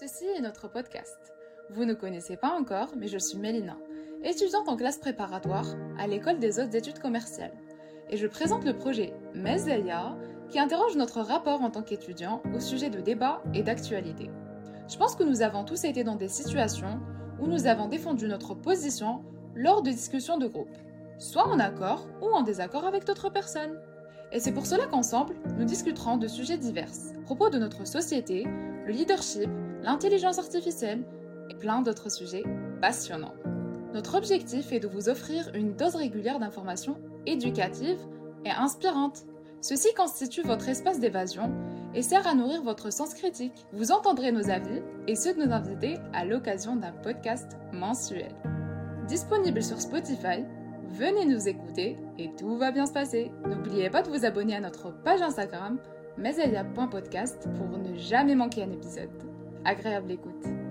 Ceci est notre podcast. Vous ne connaissez pas encore, mais je suis Mélina, étudiante en classe préparatoire à l'école des hautes études commerciales. Et je présente le projet Meseya qui interroge notre rapport en tant qu'étudiant au sujet de débat et d'actualité. Je pense que nous avons tous été dans des situations où nous avons défendu notre position lors de discussions de groupe, soit en accord ou en désaccord avec d'autres personnes. Et c'est pour cela qu'ensemble, nous discuterons de sujets divers, propos de notre société, le leadership, l'intelligence artificielle et plein d'autres sujets passionnants. Notre objectif est de vous offrir une dose régulière d'informations éducatives et inspirantes. Ceci constitue votre espace d'évasion et sert à nourrir votre sens critique. Vous entendrez nos avis et ceux de nos invités à l'occasion d'un podcast mensuel. Disponible sur Spotify, venez nous écouter et tout va bien se passer. N'oubliez pas de vous abonner à notre page Instagram meselia.podcast pour ne jamais manquer un épisode. Agréable écoute.